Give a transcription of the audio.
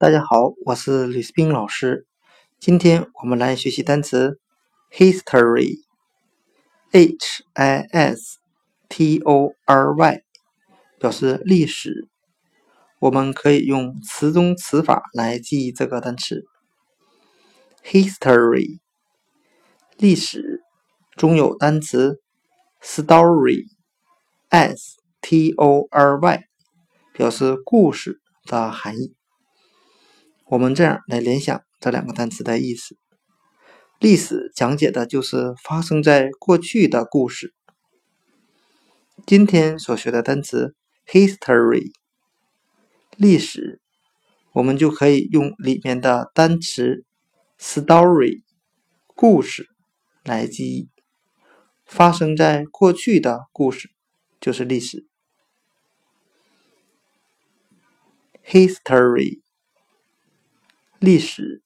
大家好，我是吕思斌老师。今天我们来学习单词 history，h i s t o r y，表示历史。我们可以用词中词法来记忆这个单词 history。历史中有单词 story，s t o r y，表示故事的含义。我们这样来联想这两个单词的意思：历史讲解的就是发生在过去的故事。今天所学的单词 history，历史，我们就可以用里面的单词 story，故事来记忆。发生在过去的故事就是历史。history。历史。